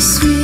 sweet.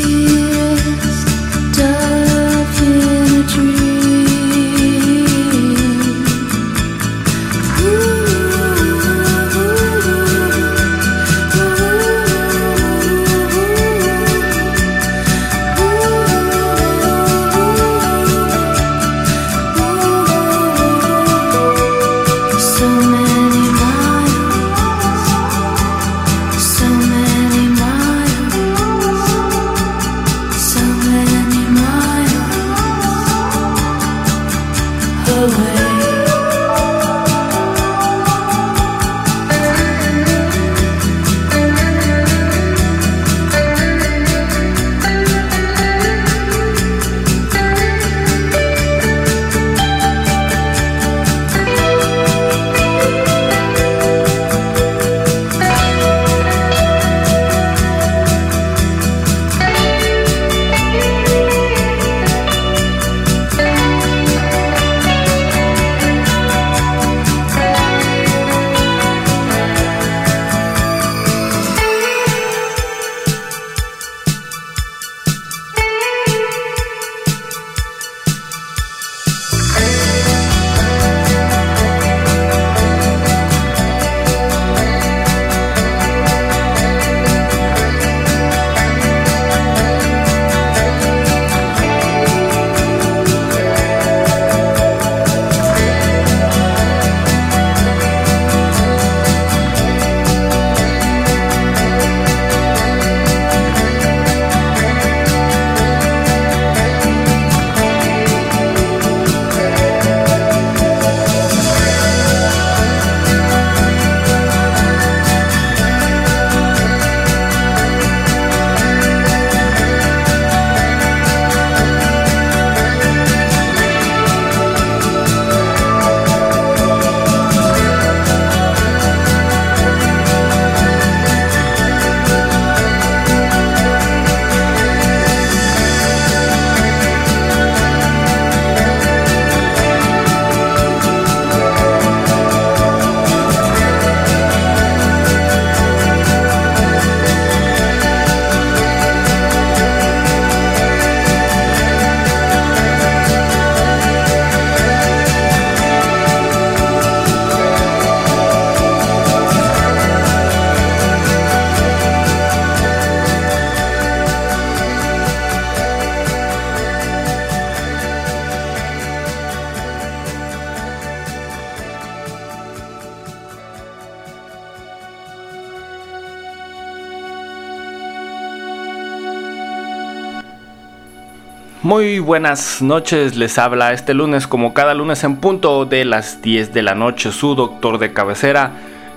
Muy buenas noches, les habla este lunes como cada lunes en punto de las 10 de la noche su doctor de cabecera,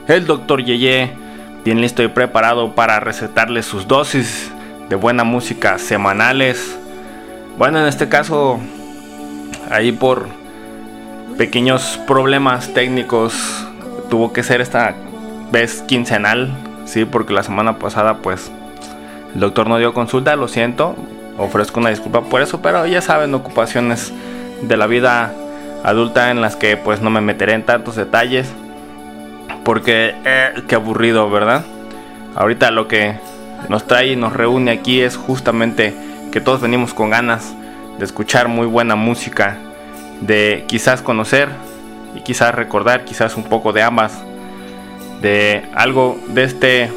el doctor Yeye, bien listo y preparado para recetarles sus dosis de buena música semanales. Bueno, en este caso, ahí por pequeños problemas técnicos, tuvo que ser esta vez quincenal, sí, porque la semana pasada pues el doctor no dio consulta, lo siento, ofrezco una disculpa por eso, pero ya saben, ocupaciones de la vida adulta en las que pues no me meteré en tantos detalles porque eh, qué aburrido, ¿verdad? Ahorita lo que nos trae y nos reúne aquí es justamente que todos venimos con ganas de escuchar muy buena música, de quizás conocer y quizás recordar, quizás un poco de ambas, de algo de este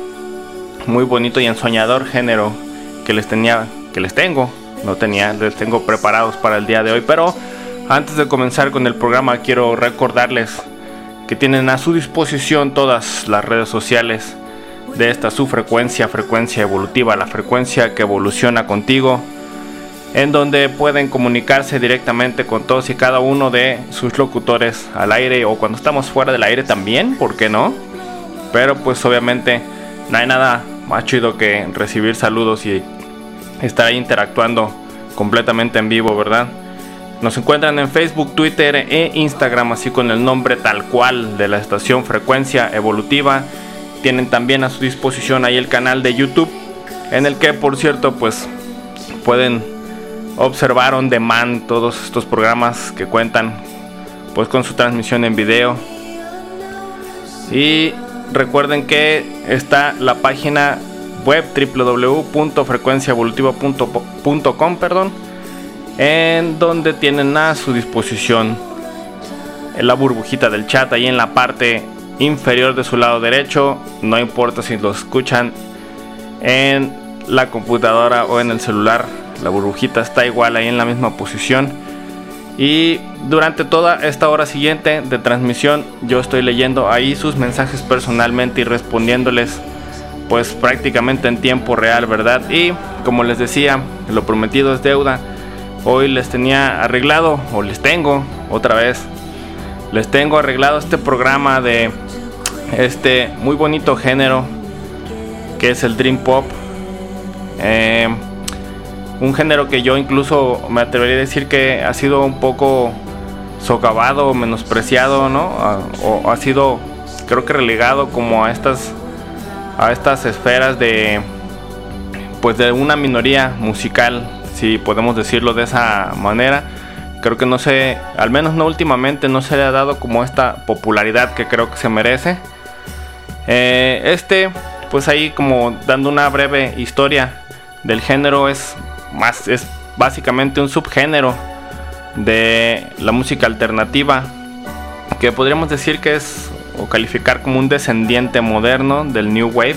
muy bonito y ensoñador género que les tenía que les tengo. No tenía, les tengo preparados para el día de hoy. Pero antes de comenzar con el programa, quiero recordarles que tienen a su disposición todas las redes sociales de esta su frecuencia, frecuencia evolutiva, la frecuencia que evoluciona contigo, en donde pueden comunicarse directamente con todos y cada uno de sus locutores al aire o cuando estamos fuera del aire también, ¿por qué no? Pero pues obviamente no hay nada más chido que recibir saludos y estar ahí interactuando completamente en vivo, ¿verdad? Nos encuentran en Facebook, Twitter e Instagram, así con el nombre tal cual de la estación Frecuencia Evolutiva. Tienen también a su disposición ahí el canal de YouTube, en el que, por cierto, pues pueden observar on demand todos estos programas que cuentan pues con su transmisión en video. Y recuerden que está la página web www.frecuenciaevolutiva.com, perdón, en donde tienen a su disposición la burbujita del chat ahí en la parte inferior de su lado derecho. No importa si lo escuchan en la computadora o en el celular, la burbujita está igual ahí en la misma posición. Y durante toda esta hora siguiente de transmisión yo estoy leyendo ahí sus mensajes personalmente y respondiéndoles pues prácticamente en tiempo real, ¿verdad? Y como les decía, lo prometido es deuda. Hoy les tenía arreglado, o les tengo otra vez, les tengo arreglado este programa de este muy bonito género que es el Dream Pop. Eh, un género que yo incluso me atrevería a decir que ha sido un poco socavado, menospreciado, ¿no? O ha sido, creo que relegado como a estas a estas esferas de pues de una minoría musical, si podemos decirlo de esa manera. Creo que no sé, al menos no últimamente, no se le ha dado como esta popularidad que creo que se merece. Eh, este, pues ahí como dando una breve historia del género es más, es básicamente un subgénero de la música alternativa que podríamos decir que es calificar como un descendiente moderno del New Wave,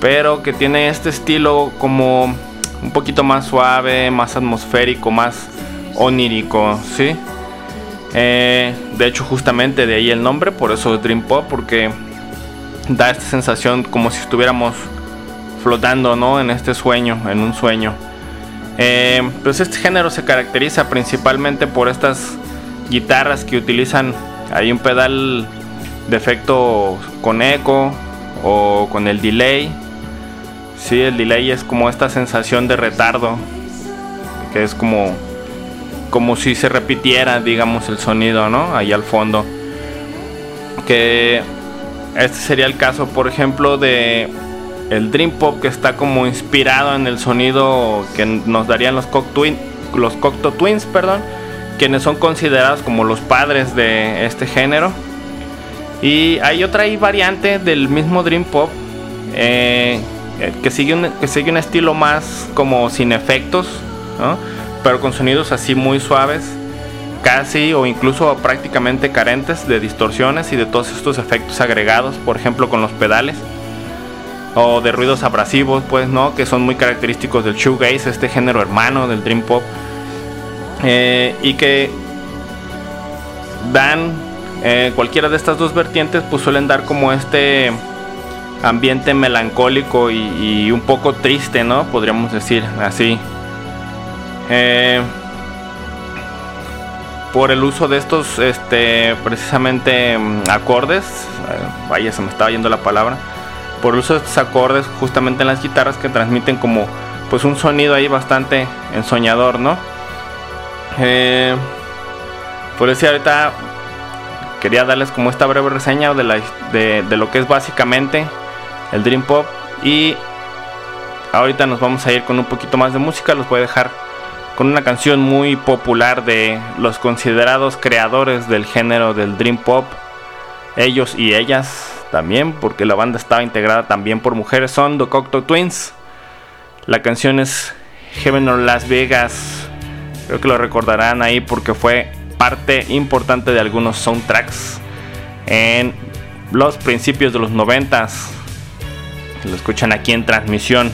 pero que tiene este estilo como un poquito más suave, más atmosférico, más onírico, ¿sí? Eh, de hecho, justamente de ahí el nombre, por eso Dream Pop, porque da esta sensación como si estuviéramos flotando, ¿no? En este sueño, en un sueño. Eh, pues este género se caracteriza principalmente por estas guitarras que utilizan hay un pedal de efecto con eco o con el delay. Sí, el delay es como esta sensación de retardo, que es como, como si se repitiera, digamos, el sonido, ¿no? Ahí al fondo. Que este sería el caso, por ejemplo, de el Dream Pop que está como inspirado en el sonido que nos darían los, los Cocteau Twins, perdón, quienes son considerados como los padres de este género y hay otra variante del mismo Dream Pop eh, que, sigue un, que sigue un estilo más como sin efectos, pero con sonidos así muy suaves, casi o incluso prácticamente carentes de distorsiones y de todos estos efectos agregados, por ejemplo con los pedales o de ruidos abrasivos, pues, ¿no? Que son muy característicos del shoegaze, este género hermano del dream pop, eh, y que dan eh, cualquiera de estas dos vertientes pues suelen dar como este ambiente melancólico y, un poco triste, ¿no? Podríamos decir así. Eh, por el uso de estos, este, precisamente mm, acordes, eh, vaya, se me estaba yendo la palabra, por el uso de estos acordes justamente en las guitarras que transmiten como pues un sonido ahí bastante ensoñador, ¿no? Por eso ahorita quería darles como esta breve reseña de, lo que es básicamente el Dream Pop y ahorita nos vamos a ir con un poquito más de música, los voy a dejar con una canción muy popular de los considerados creadores del género del Dream Pop, ellos y ellas también, porque la banda estaba integrada también por mujeres, son The Cocteau Twins. La canción es Heaven or Las Vegas. Creo que lo recordarán ahí porque fue parte importante de algunos soundtracks en los principios de los noventas. Lo escuchan aquí en transmisión.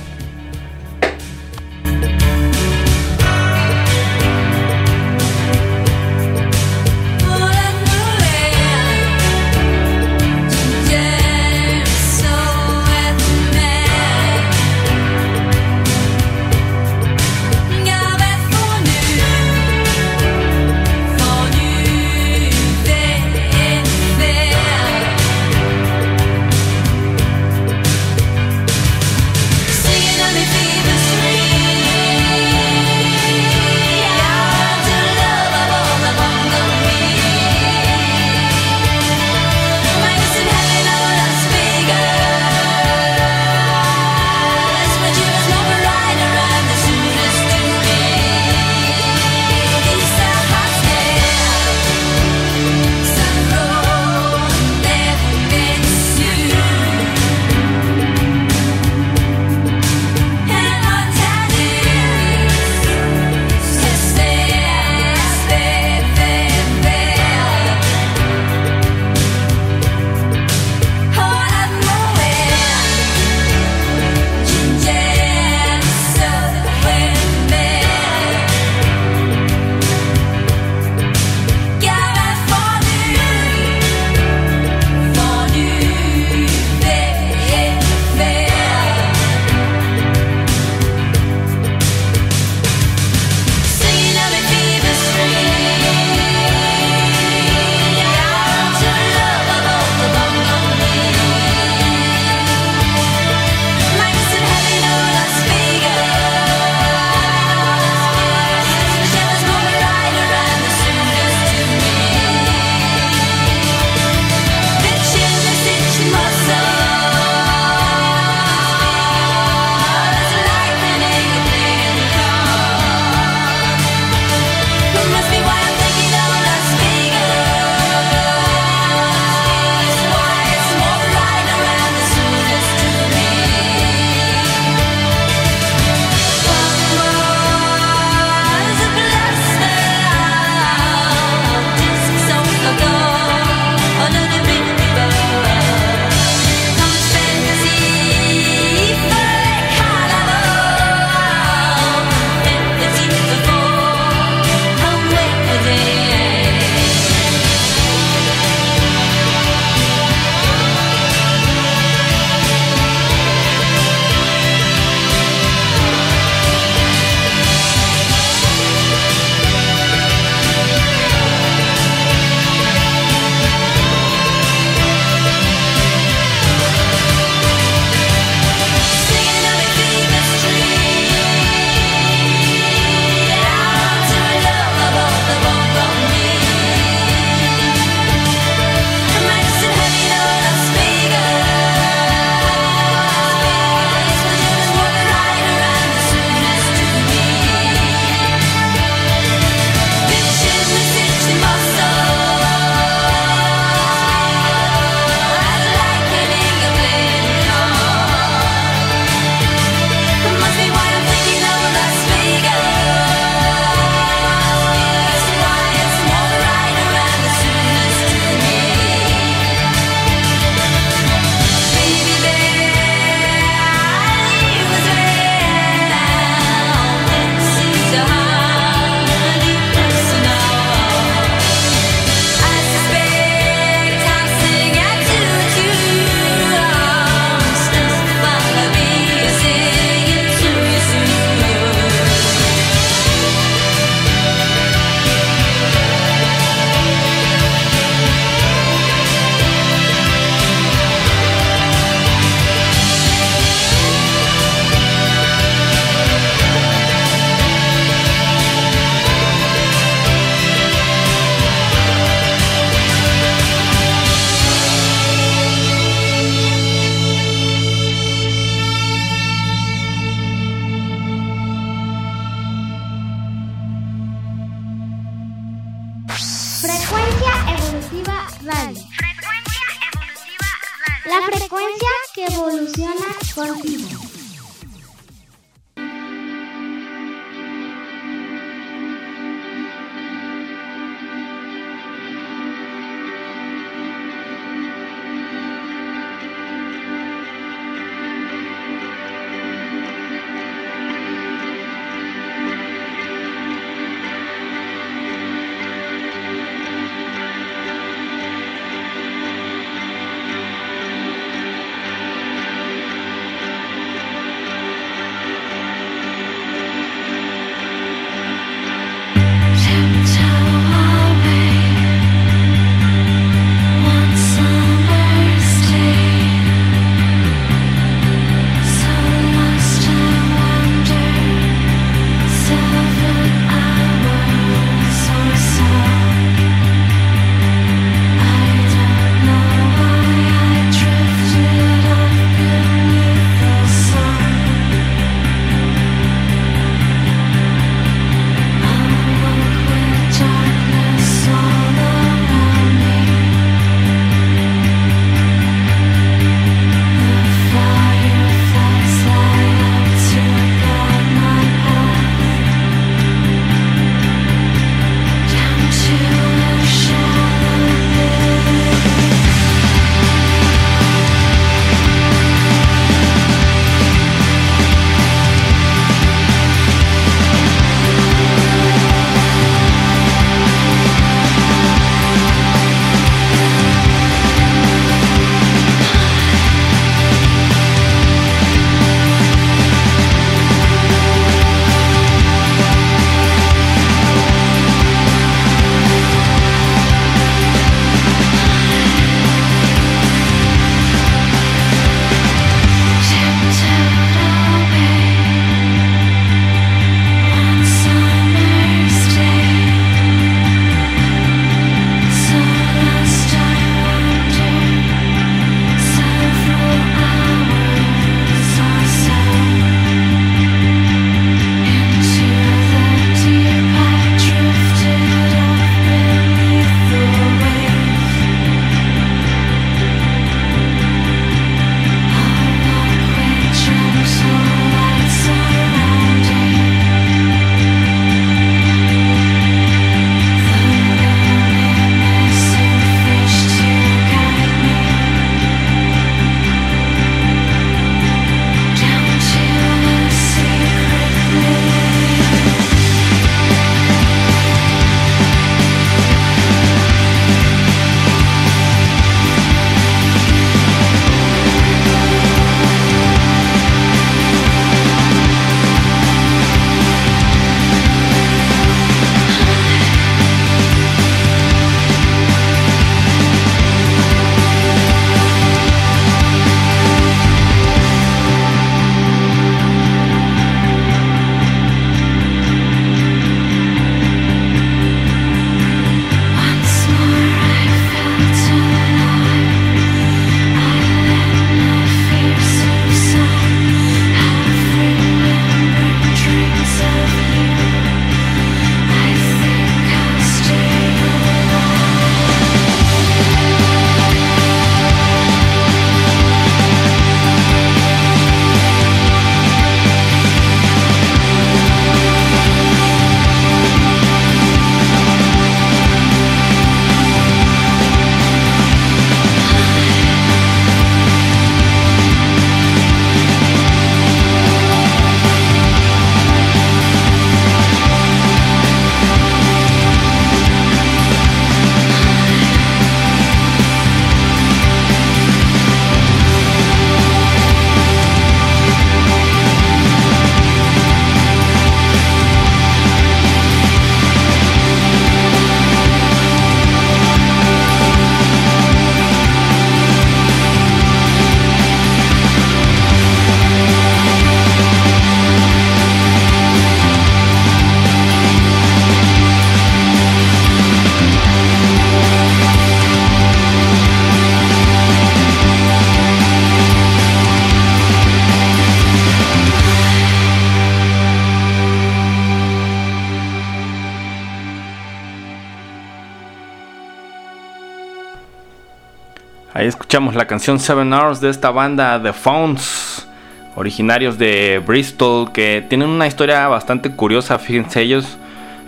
La canción Seven Hours de esta banda The Phones, originarios de Bristol, que tienen una historia bastante curiosa. Fíjense, ellos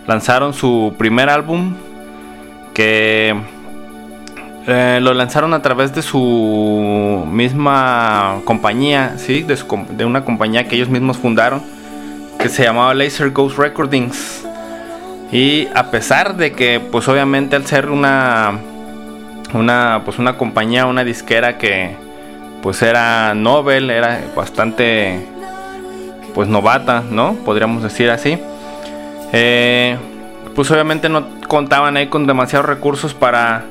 lanzaron su primer álbum que eh, lo lanzaron a través de su misma compañía, ¿sí? de, de una compañía que ellos mismos fundaron, que se llamaba Laser Ghost Recordings. Y a pesar de que, pues obviamente al ser una, una, pues una compañía, una disquera que, pues era Nobel, era bastante, pues novata, ¿no? Podríamos decir así. Eh, pues obviamente no contaban ahí con demasiados recursos para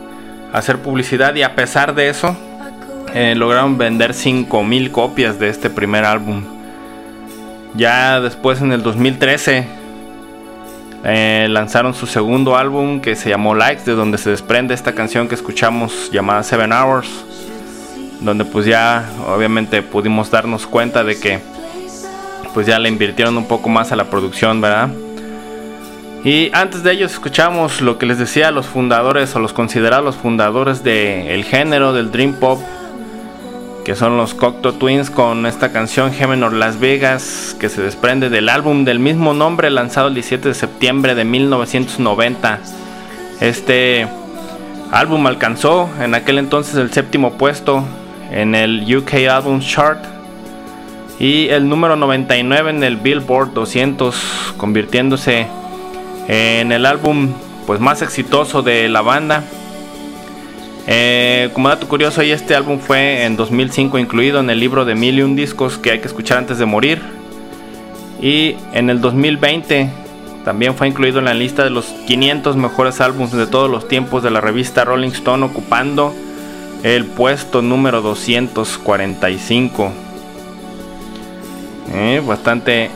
hacer publicidad y a pesar de eso eh, lograron vender 5.000 copias de este primer álbum. Ya después en el 2013 eh, lanzaron su segundo álbum que se llamó Likes, de donde se desprende esta canción que escuchamos llamada Seven Hours, donde pues ya obviamente pudimos darnos cuenta de que pues ya le invirtieron un poco más a la producción, ¿verdad? Y antes de ellos escuchamos lo que les decía los fundadores o los considerados fundadores del género del Dream Pop, que son los Cocteau Twins con esta canción Gemenor Las Vegas, que se desprende del álbum del mismo nombre lanzado el 17 de septiembre de 1990. Este álbum alcanzó en aquel entonces el séptimo puesto en el UK Albums Chart y el número 99 en el Billboard 200, convirtiéndose en el álbum pues más exitoso de la banda. Eh, como dato curioso, este álbum fue en 2005 incluido en el libro de mil discos que hay que escuchar antes de morir. Y en el 2020 también fue incluido en la lista de los 500 mejores álbumes de todos los tiempos de la revista Rolling Stone, ocupando el puesto número 245. Eh, bastante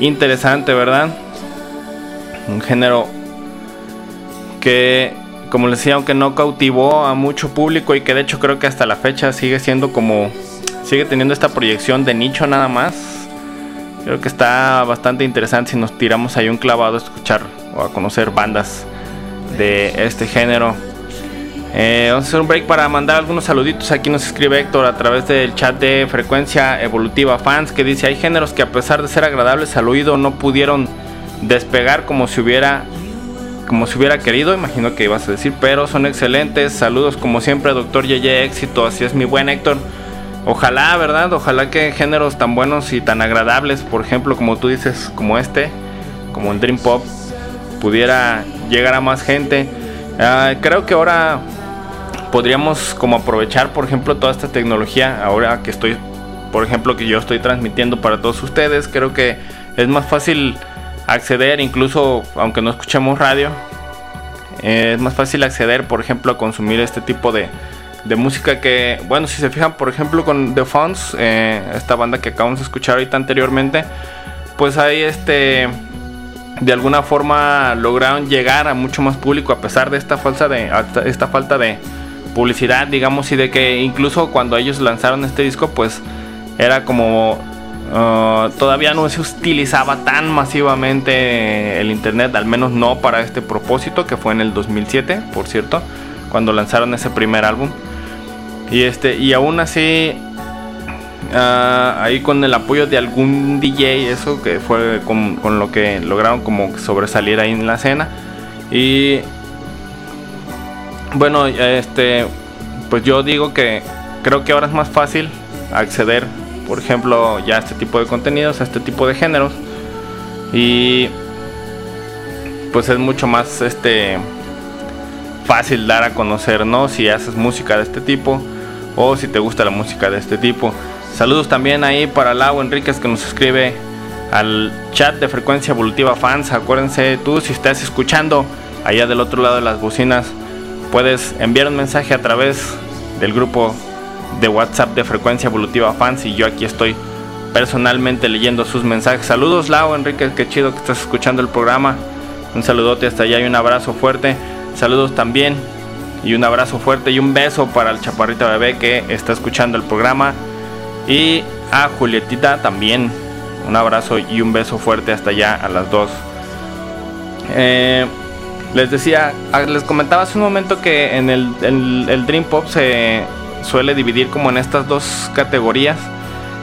interesante, ¿verdad? un género que, como les decía, aunque no cautivó a mucho público y que de hecho creo que hasta la fecha sigue siendo como, sigue teniendo esta proyección de nicho nada más. Creo que está bastante interesante si nos tiramos ahí un clavado a escuchar o a conocer bandas de este género. Eh, vamos a hacer un break para mandar algunos saluditos. Aquí nos escribe Héctor a través del chat de Frecuencia Evolutiva Fans que dice hay géneros que a pesar de ser agradables al oído no pudieron despegar como si hubiera como si hubiera querido, imagino que ibas a decir, pero son excelentes. Saludos como siempre, doctor Yeye, éxito, así es mi buen Héctor. Ojalá, ¿verdad? Ojalá que géneros tan buenos y tan agradables, por ejemplo, como tú dices, como este, como el Dream Pop, pudiera llegar a más gente. Ah, creo que ahora podríamos como aprovechar, por ejemplo, toda esta tecnología, ahora que estoy, por ejemplo, que yo estoy transmitiendo para todos ustedes, creo que es más fácil acceder, incluso aunque no escuchemos radio, eh, es más fácil acceder, por ejemplo, a consumir este tipo de, de música que, bueno, si se fijan, por ejemplo, con The Fonts, eh, esta banda que acabamos de escuchar ahorita anteriormente, pues ahí este de alguna forma lograron llegar a mucho más público a pesar de esta falsa de esta falta de publicidad digamos y de que incluso cuando ellos lanzaron este disco pues era como Ah, todavía no se utilizaba tan masivamente el internet, al menos no para este propósito, que fue en el 2007, por cierto, cuando lanzaron ese primer álbum. Y este, y aún así, ah, ahí con el apoyo de algún DJ, eso que fue con, con, lo que lograron como sobresalir ahí en la escena. Y bueno, este, pues yo digo que creo que ahora es más fácil acceder por ejemplo, ya este tipo de contenidos, este tipo de géneros. Y pues es mucho más este fácil dar a conocer, ¿no? Si haces música de este tipo o si te gusta la música de este tipo. Saludos también ahí para Lau Enríquez que nos escribe al chat de frecuencia evolutiva fans. Acuérdense tú si estás escuchando allá del otro lado de las bocinas, puedes enviar un mensaje a través del grupo de WhatsApp de Frecuencia Evolutiva Fans y yo aquí estoy personalmente leyendo sus mensajes. Saludos Lau, Enrique, qué chido que estás escuchando el programa. Un saludote hasta allá y un abrazo fuerte. Saludos también y un abrazo fuerte y un beso para el chaparrito bebé que está escuchando el programa. Y a Julietita también. Un abrazo y un beso fuerte hasta allá a las dos. Eh, Les decía, ah, les comentaba hace un momento que en el Dream Pop se suele dividir como en estas dos categorías.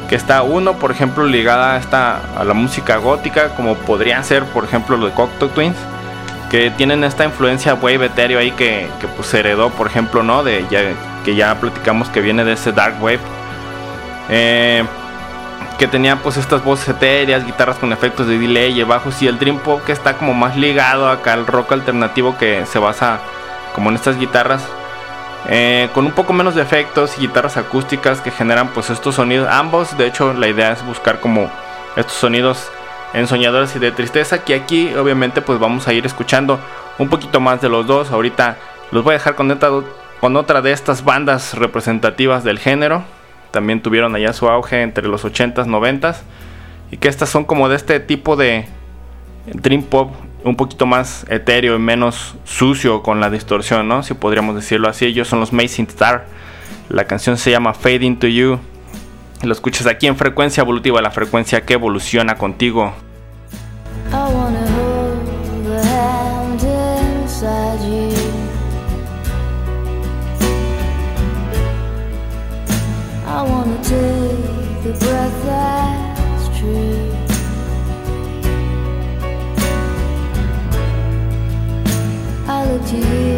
Que está uno, por ejemplo, ligada a, esta, a la música gótica, como podrían ser, por ejemplo, los Cocteau Twins, que tienen esta influencia wave etéreo ahí que, pues heredó, por ejemplo, ¿no? De ya, que ya platicamos que viene de ese dark wave. Eh, que tenía pues estas voces etéreas, guitarras con efectos de delay bajos y el dream pop que está como más ligado acá al rock alternativo que se basa como en estas guitarras eh, con un poco menos de efectos y guitarras acústicas que generan pues estos sonidos. Ambos de hecho la idea es buscar como estos sonidos ensoñadores y de tristeza que aquí obviamente pues vamos a ir escuchando un poquito más de los dos. Ahorita los voy a dejar con, con otra de estas bandas representativas del género. También tuvieron allá su auge entre los 80s, 90s. Y que estas son como de este tipo de dream pop un poquito más etéreo y menos sucio con la distorsión, ¿no? Si podríamos decirlo así. Ellos son los Amazing Star. La canción se llama Fade Into You. Lo escuchas aquí en frecuencia evolutiva, la frecuencia que evoluciona contigo. You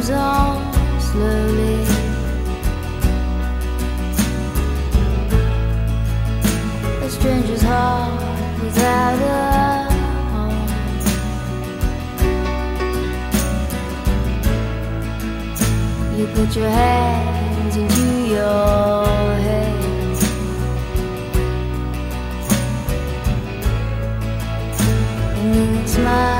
comes on slowly. A stranger's heart without a home. You put your hands into your head. And then smiles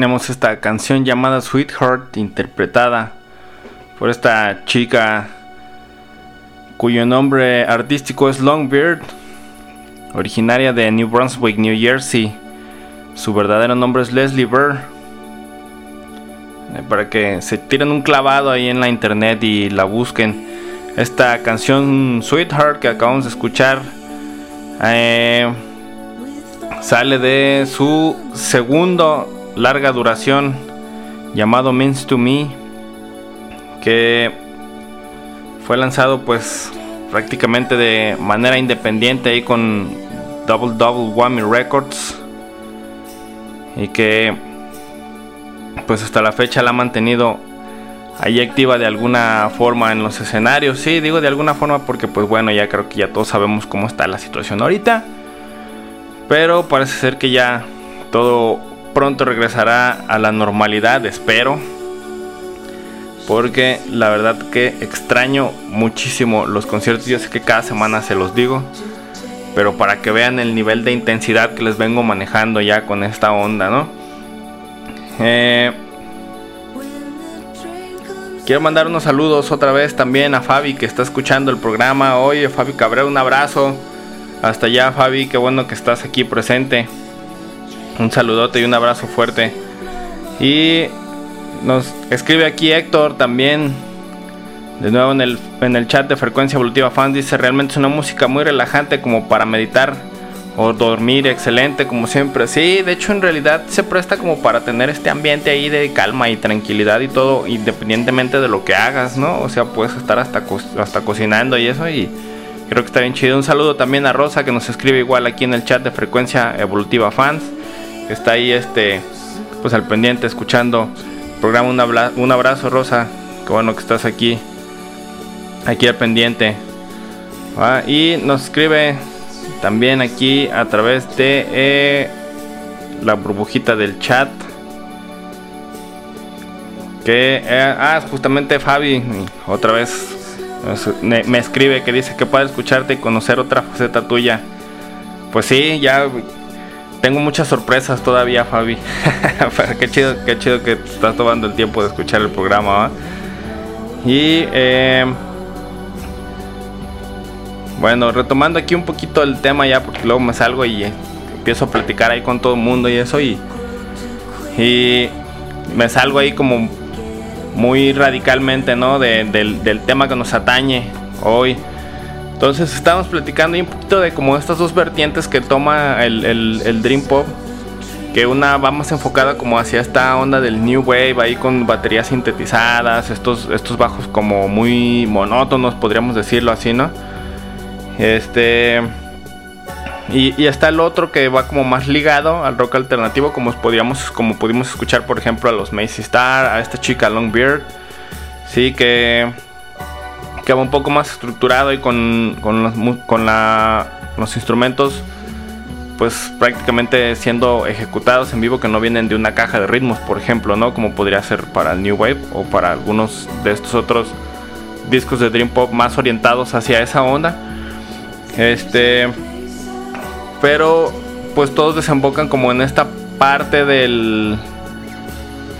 Tenemos esta canción llamada Sweetheart, interpretada por esta chica cuyo nombre artístico es Longbeard, originaria de New Brunswick, New Jersey. Su verdadero nombre es Leslie Burr. Eh, para que se tiren un clavado ahí en la internet y la busquen. Esta canción Sweetheart que acabamos de escuchar eh, sale de su segundo larga duración llamado Means to Me que fue lanzado pues prácticamente de manera independiente ahí con Double Double Whammy Records y que pues hasta la fecha la ha mantenido ahí activa de alguna forma en los escenarios. Sí, digo de alguna forma porque pues bueno, ya creo que ya todos sabemos cómo está la situación ahorita. Pero parece ser que ya todo pronto regresará a la normalidad, espero. Porque la verdad que extraño muchísimo los conciertos. Yo sé que cada semana se los digo. Pero para que vean el nivel de intensidad que les vengo manejando ya con esta onda, ¿no? Eh, quiero mandar unos saludos otra vez también a Fabi que está escuchando el programa. Oye, Fabi Cabrera, un abrazo. Hasta allá, Fabi, qué bueno que estás aquí presente. Un saludote y un abrazo fuerte. Y nos escribe aquí Héctor también. De nuevo en el, en el chat de Frecuencia Evolutiva Fans dice realmente es una música muy relajante como para meditar o dormir, excelente como siempre. Sí, de hecho en realidad se presta como para tener este ambiente ahí de calma y tranquilidad y todo, independientemente de lo que hagas, ¿no? O sea, puedes estar hasta, hasta cocinando y eso y creo que está bien chido. Un saludo también a Rosa que nos escribe igual aquí en el chat de Frecuencia Evolutiva Fans está ahí este pues al pendiente escuchando el programa. Un, abrazo Rosa. Qué bueno que estás aquí aquí al pendiente. Y nos escribe también aquí a través de eh, la burbujita del chat. Que eh, ah justamente Fabi otra vez me, me escribe que dice que puede escucharte y conocer otra faceta tuya. Pues sí ya tengo muchas sorpresas todavía, Fabi. qué chido, qué chido que estás tomando el tiempo de escuchar el programa. Y eh, bueno, retomando aquí un poquito el tema ya, porque luego me salgo y eh, empiezo a platicar ahí con todo el mundo y eso y y me salgo ahí como muy radicalmente, ¿no? del, del tema que nos atañe hoy. Entonces estábamos platicando un poquito de como estas dos vertientes que toma el, Dream Pop. Que una va más enfocada como hacia esta onda del New Wave, ahí con baterías sintetizadas, estos, estos bajos como muy monótonos, podríamos decirlo así, ¿no? Este... Y, está el otro que va como más ligado al rock alternativo, como podríamos, como pudimos escuchar, por ejemplo, a los Macy Star, a esta chica Longbeard. Sí, que que va un poco más estructurado y con, con, los, con los instrumentos pues prácticamente siendo ejecutados en vivo que no vienen de una caja de ritmos, por ejemplo, ¿no? Como podría ser para el New Wave o para algunos de estos otros discos de Dream Pop más orientados hacia esa onda. Este, pero pues todos desembocan como en esta parte del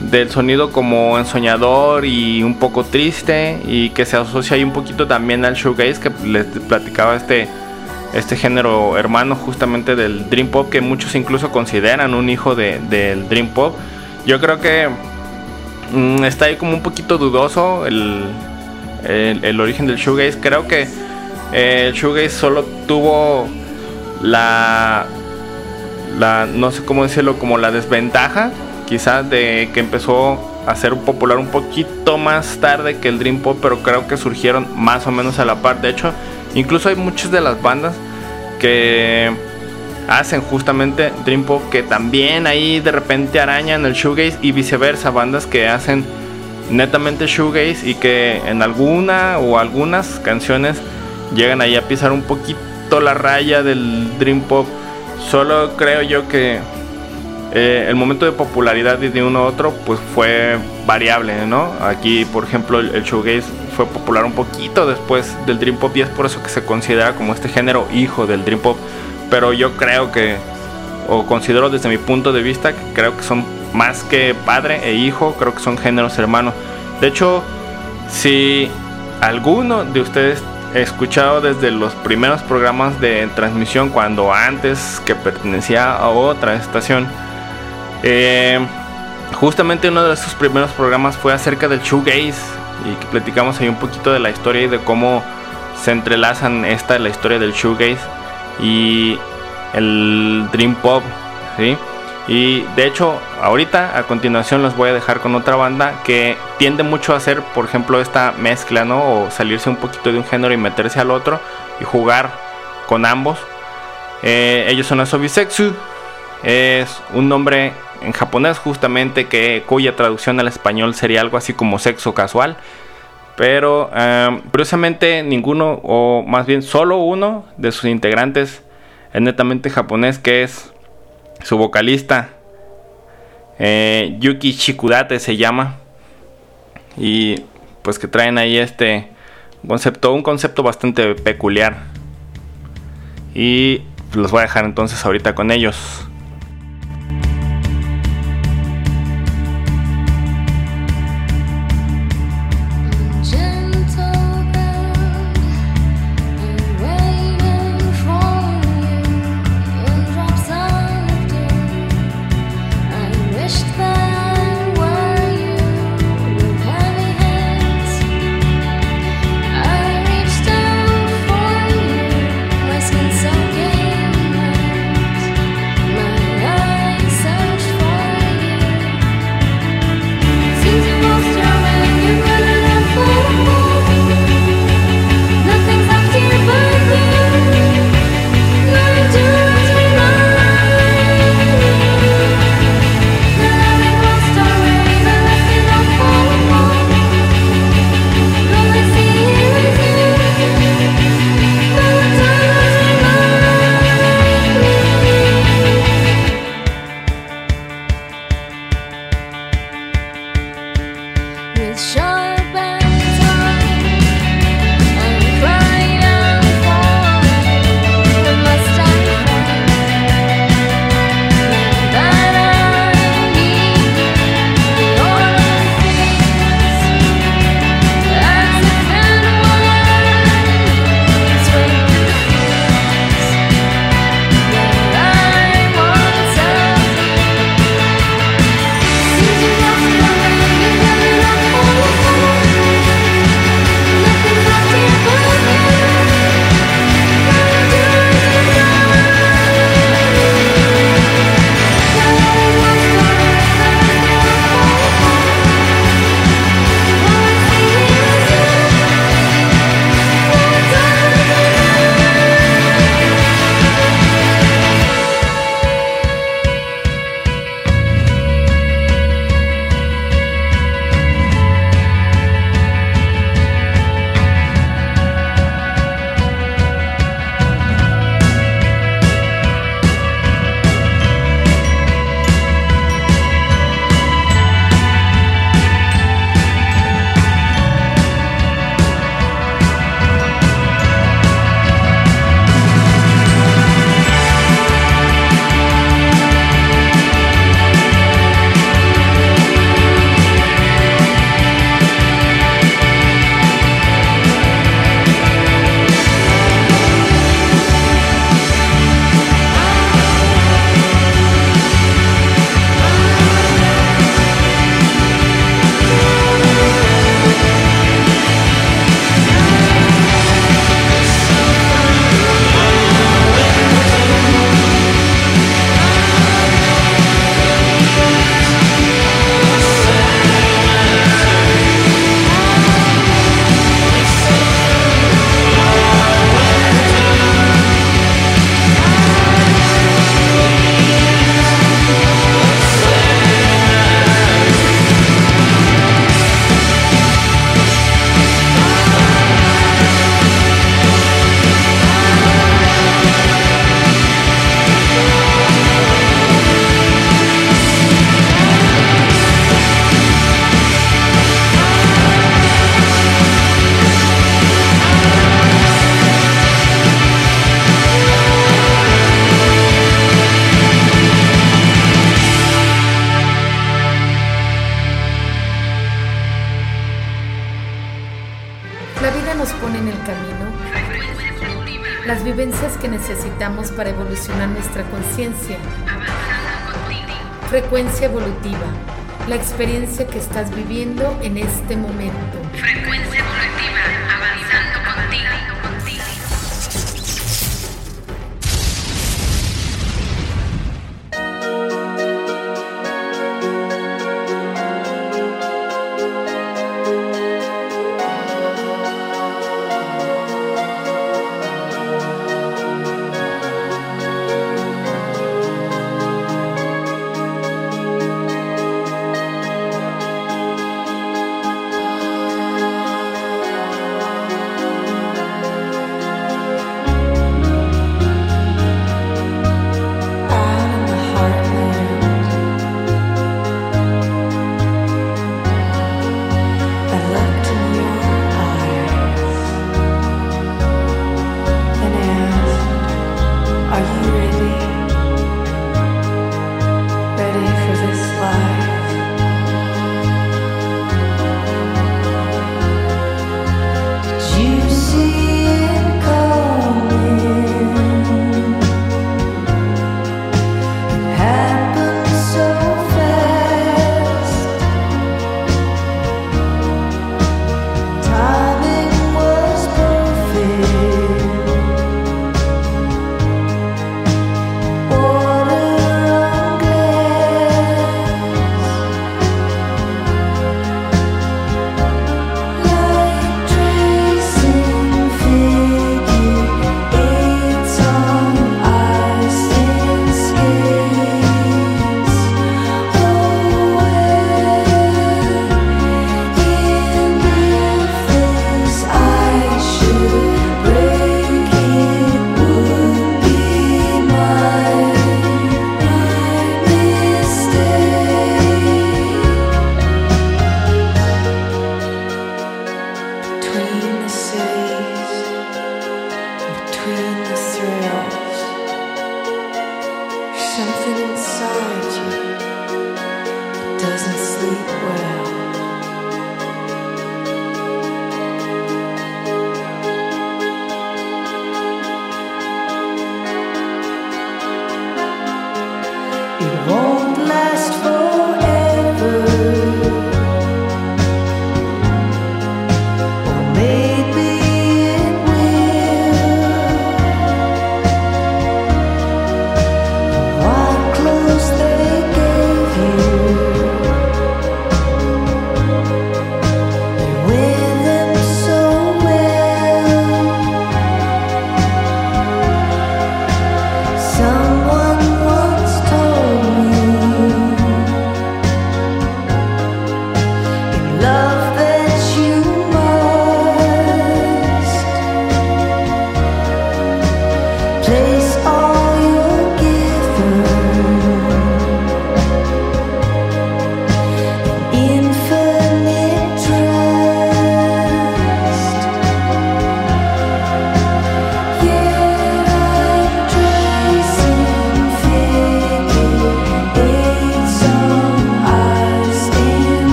del sonido como ensoñador y un poco triste y que se asocia ahí un poquito también al shoegaze que les platicaba este este género hermano justamente del dream pop que muchos incluso consideran un hijo del dream pop. Yo creo que mm, está ahí como un poquito dudoso el, el, origen del shoegaze. Creo que el shoegaze solo tuvo la la no sé cómo decirlo como la desventaja quizás de que empezó a ser popular un poquito más tarde que el Dream Pop, pero creo que surgieron más o menos a la par. De hecho, incluso hay muchas de las bandas que hacen justamente Dream Pop que también ahí de repente arañan el shoegaze y viceversa, bandas que hacen netamente shoegaze y que en alguna o algunas canciones llegan ahí a pisar un poquito la raya del Dream Pop. Solo creo yo que eh, el momento de popularidad de uno u otro pues fue variable, ¿no? Aquí, por ejemplo, el, shoegaze fue popular un poquito después del dream pop y es por eso que se considera como este género hijo del dream pop. Pero yo creo que, o considero desde mi punto de vista, que creo que son más que padre e hijo, creo que son géneros hermanos. De hecho, si alguno de ustedes ha escuchado desde los primeros programas de transmisión, cuando antes que pertenecía a otra estación, eh, justamente uno de sus primeros programas fue acerca del shoegaze y que platicamos ahí un poquito de la historia y de cómo se entrelazan esta la historia del shoegaze y el dream pop, ¿sí? Y de hecho, ahorita a continuación los voy a dejar con otra banda que tiende mucho a hacer, por ejemplo, esta mezcla, ¿no? O salirse un poquito de un género y meterse al otro y jugar con ambos. Eh, ellos son Asobisexu, es un nombre en japonés justamente que cuya traducción al español sería algo así como sexo casual. Pero eh, curiosamente ninguno, o más bien solo uno de sus integrantes es netamente japonés, que es su vocalista eh, Yuki Shikudate se llama. Y pues que traen ahí este concepto un concepto bastante peculiar. Y los voy a dejar entonces ahorita con ellos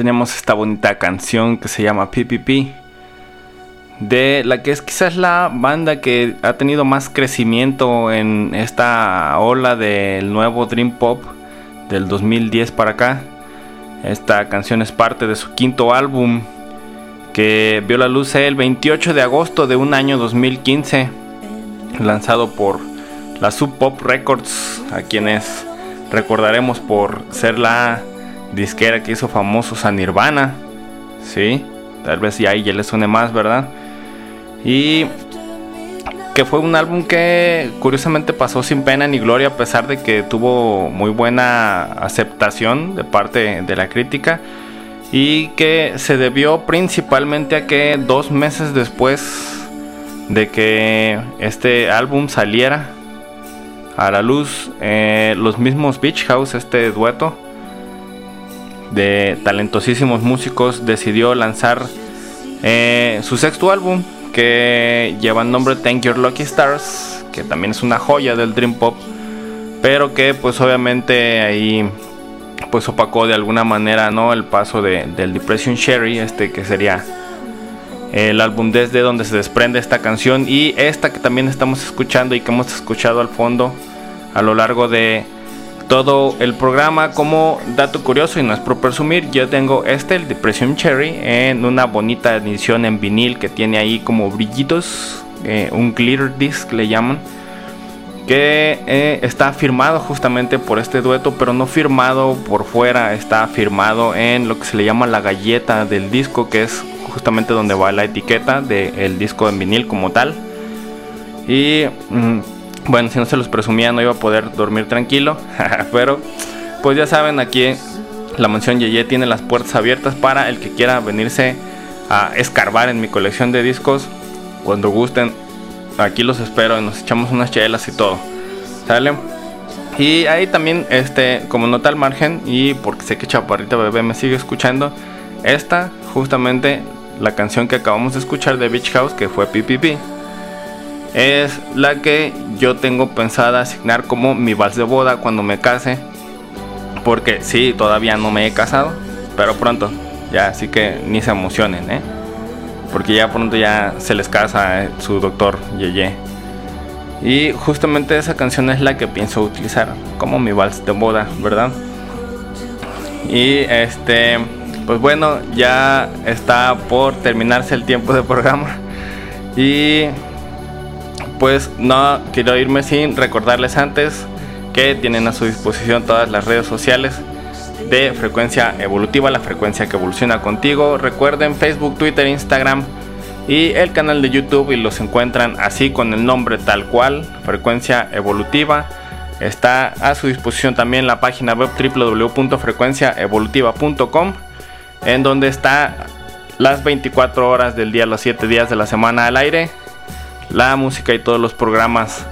Ahí teníamos esta bonita canción que se llama PPP. De la que es quizás la banda que ha tenido más crecimiento en esta ola del nuevo Dream Pop del 2010 para acá. Esta canción es parte de su quinto álbum que vio la luz el 28 de agosto de un año 2015, lanzado por la Sub Pop Records, a quienes recordaremos por ser la disquera que hizo famosos a Nirvana. Sí, tal vez ya ahí ya le suene más, ¿verdad? Y que fue un álbum que curiosamente pasó sin pena ni gloria a pesar de que tuvo muy buena aceptación de parte de la crítica y que se debió principalmente a que dos meses después de que este álbum saliera a la luz, eh, los mismos Beach House, este dueto de talentosísimos músicos, decidió lanzar eh, su sexto álbum que lleva el nombre Thank Your Lucky Stars, que también es una joya del Dream Pop, pero que pues obviamente ahí pues opacó de alguna manera no el paso de, del Depression Sherry, este que sería el álbum desde donde se desprende esta canción y esta que también estamos escuchando y que hemos escuchado al fondo a lo largo de todo el programa. Como dato curioso y no es por presumir, yo tengo este, el Depression Cherry, en una bonita edición en vinil que tiene ahí como brillitos, eh, un glitter disc le llaman, que eh, está firmado justamente por este dueto, pero no firmado por fuera, está firmado en lo que se le llama la galleta del disco, que es justamente donde va la etiqueta del disco en vinil como tal. Y. Mm, bueno, si no se los presumía no iba a poder dormir tranquilo, pero pues ya saben, aquí la mansión Yeye tiene las puertas abiertas para el que quiera venirse a escarbar en mi colección de discos. Cuando gusten, aquí los espero y nos echamos unas chelas y todo. ¿Sale? Y ahí también, este, como nota al margen, y porque sé que Chaparrita Bebé me sigue escuchando, esta, justamente la canción que acabamos de escuchar de Beach House, que fue PPP es la que yo tengo pensada asignar como mi vals de boda cuando me case. Porque sí, todavía no me he casado, pero pronto. Ya, así que ni se emocionen, ¿eh? Porque ya pronto ya se les casa eh, su doctor Yeye. Y justamente esa canción es la que pienso utilizar como mi vals de boda, ¿verdad? Y este, pues bueno, ya está por terminarse el tiempo de programa. Y pues no quiero irme sin recordarles antes que tienen a su disposición todas las redes sociales de frecuencia evolutiva, la frecuencia que evoluciona contigo. Recuerden Facebook, Twitter, Instagram y el canal de YouTube y los encuentran así con el nombre tal cual, frecuencia evolutiva. Está a su disposición también la página web www.frecuenciaevolutiva.com en donde está las 24 horas del día, los 7 días de la semana al aire la música y todos los programas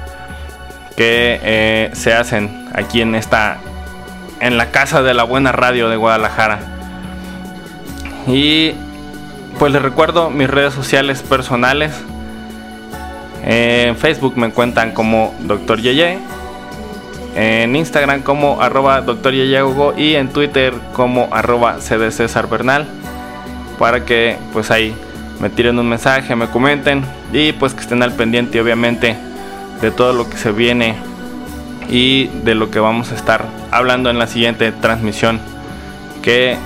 que eh, se hacen aquí en esta en la casa de la buena radio de Guadalajara y pues les recuerdo mis redes sociales personales en Facebook me encuentran como Dr. Yeye en Instagram como arroba Dr. y en Twitter como arroba César Bernal para que pues ahí me tiren un mensaje, me comenten y pues que estén al pendiente obviamente de todo lo que se viene y de lo que vamos a estar hablando en la siguiente transmisión que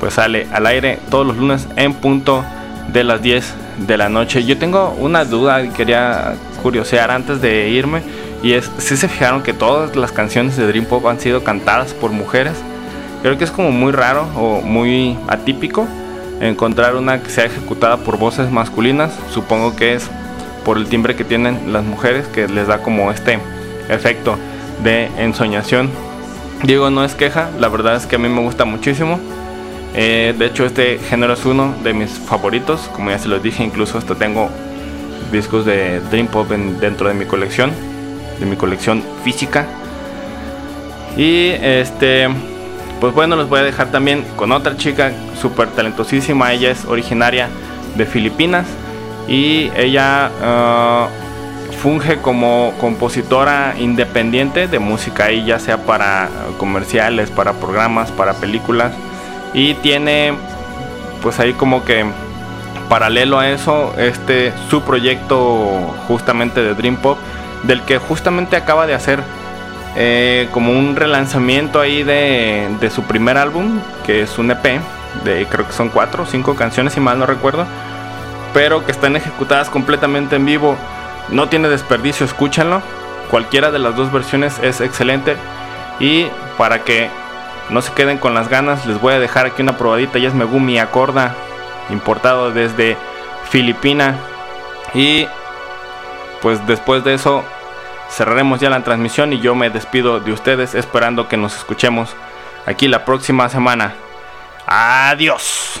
pues sale al aire todos los lunes en punto de las 10 de la noche. Yo tengo una duda y quería curiosear antes de irme y es si se fijaron que todas las canciones de Dream Pop han sido cantadas por mujeres. Creo que es como muy raro o muy atípico encontrar una que sea ejecutada por voces masculinas. Supongo que es por el timbre que tienen las mujeres que les da como este efecto de ensoñación. Digo, no es queja, la verdad es que a mí me gusta muchísimo. Eh, de hecho, este género es uno de mis favoritos. Como ya se los dije, incluso hasta tengo discos de Dream Pop dentro de mi colección, de mi colección física. Y este, pues bueno, los voy a dejar también con otra chica súper talentosísima. Ella es originaria de Filipinas y ella ah, funge como compositora independiente de música, y ya sea para comerciales, para programas, para películas. Y tiene pues ahí como que paralelo a eso este su proyecto justamente de Dream Pop del que justamente acaba de hacer eh, como un relanzamiento ahí de, de, su primer álbum que es un EP de creo que son cuatro o cinco canciones si mal no recuerdo pero que están ejecutadas completamente en vivo no tiene desperdicio escúchenlo cualquiera de las dos versiones es excelente y para que no se queden con las ganas, les voy a dejar aquí una probadita. Ya es Megumi Acorda, importado desde Filipina. Y pues después de eso cerraremos ya la transmisión y yo me despido de ustedes esperando que nos escuchemos aquí la próxima semana. Adiós.